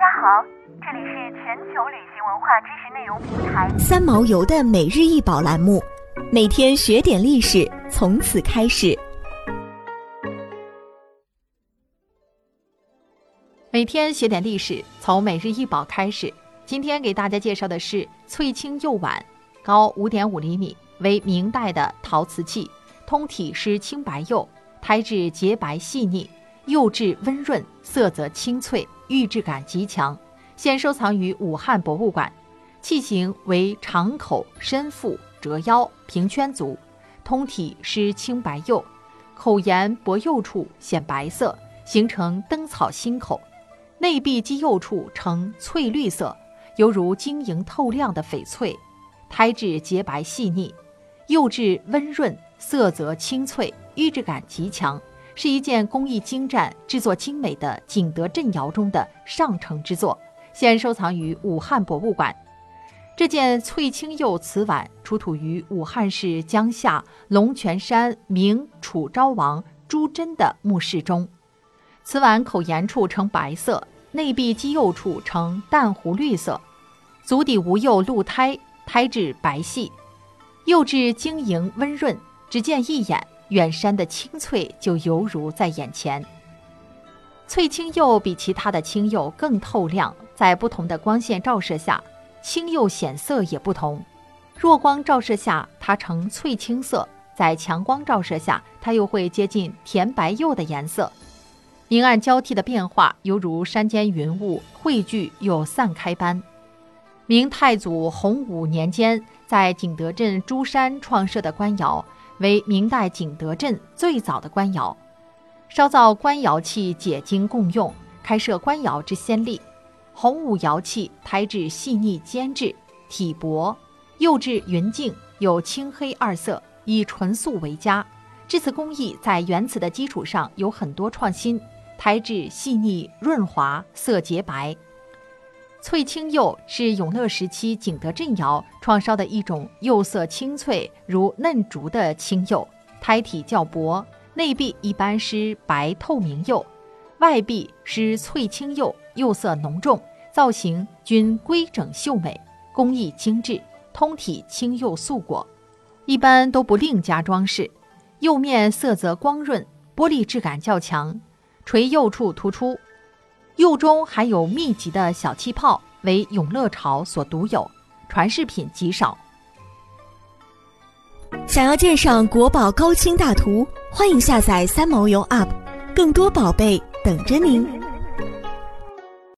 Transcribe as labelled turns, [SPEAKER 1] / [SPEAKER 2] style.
[SPEAKER 1] 家好，这里是全球旅行文化知识内容平台
[SPEAKER 2] 三毛游的每日一宝栏目，每天学点历史，从此开始。
[SPEAKER 3] 每天学点历史，从每日一宝开始。今天给大家介绍的是翠青釉碗，高五点五厘米，为明代的陶瓷器，通体是青白釉，胎质洁白细腻，釉质温润，色泽清脆。玉质感极强，现收藏于武汉博物馆。器形为长口、深腹、折腰、平圈足，通体施青白釉，口沿薄釉处显白色，形成灯草心口。内壁基釉处呈翠绿色，犹如晶莹透亮的翡翠。胎质洁白细腻，釉质温润，色泽清脆，玉质感极强。是一件工艺精湛、制作精美的景德镇窑中的上乘之作，现收藏于武汉博物馆。这件翠青釉瓷碗出土于武汉市江夏龙泉山明楚昭王朱桢的墓室中。瓷碗口沿处呈白色，内壁基釉处呈淡湖绿色，足底无釉露胎，胎质白细，釉质晶莹温润，只见一眼。远山的青翠就犹如在眼前。翠青釉比其他的青釉更透亮，在不同的光线照射下，青釉显色也不同。弱光照射下，它呈翠青色；在强光照射下，它又会接近甜白釉的颜色。明暗交替的变化，犹如山间云雾汇聚又散开般。明太祖洪武年间，在景德镇珠山创设的官窑。为明代景德镇最早的官窑，烧造官窑器解经共用，开设官窑之先例。洪武窑器胎质细腻坚质，体薄，釉质匀净，有青黑二色，以纯素为佳。制瓷工艺在原瓷的基础上有很多创新，胎质细腻润滑，色洁白。翠青釉是永乐时期景德镇窑创烧的一种釉色清脆如嫩竹的青釉，胎体较薄，内壁一般是白透明釉，外壁施翠青釉，釉色浓重，造型均规整秀美，工艺精致，通体青釉素裹，一般都不另加装饰。釉面色泽光润，玻璃质感较强，垂釉处突出。釉中含有密集的小气泡，为永乐朝所独有，传世品极少。
[SPEAKER 2] 想要鉴赏国宝高清大图，欢迎下载三毛游 App，更多宝贝等着您。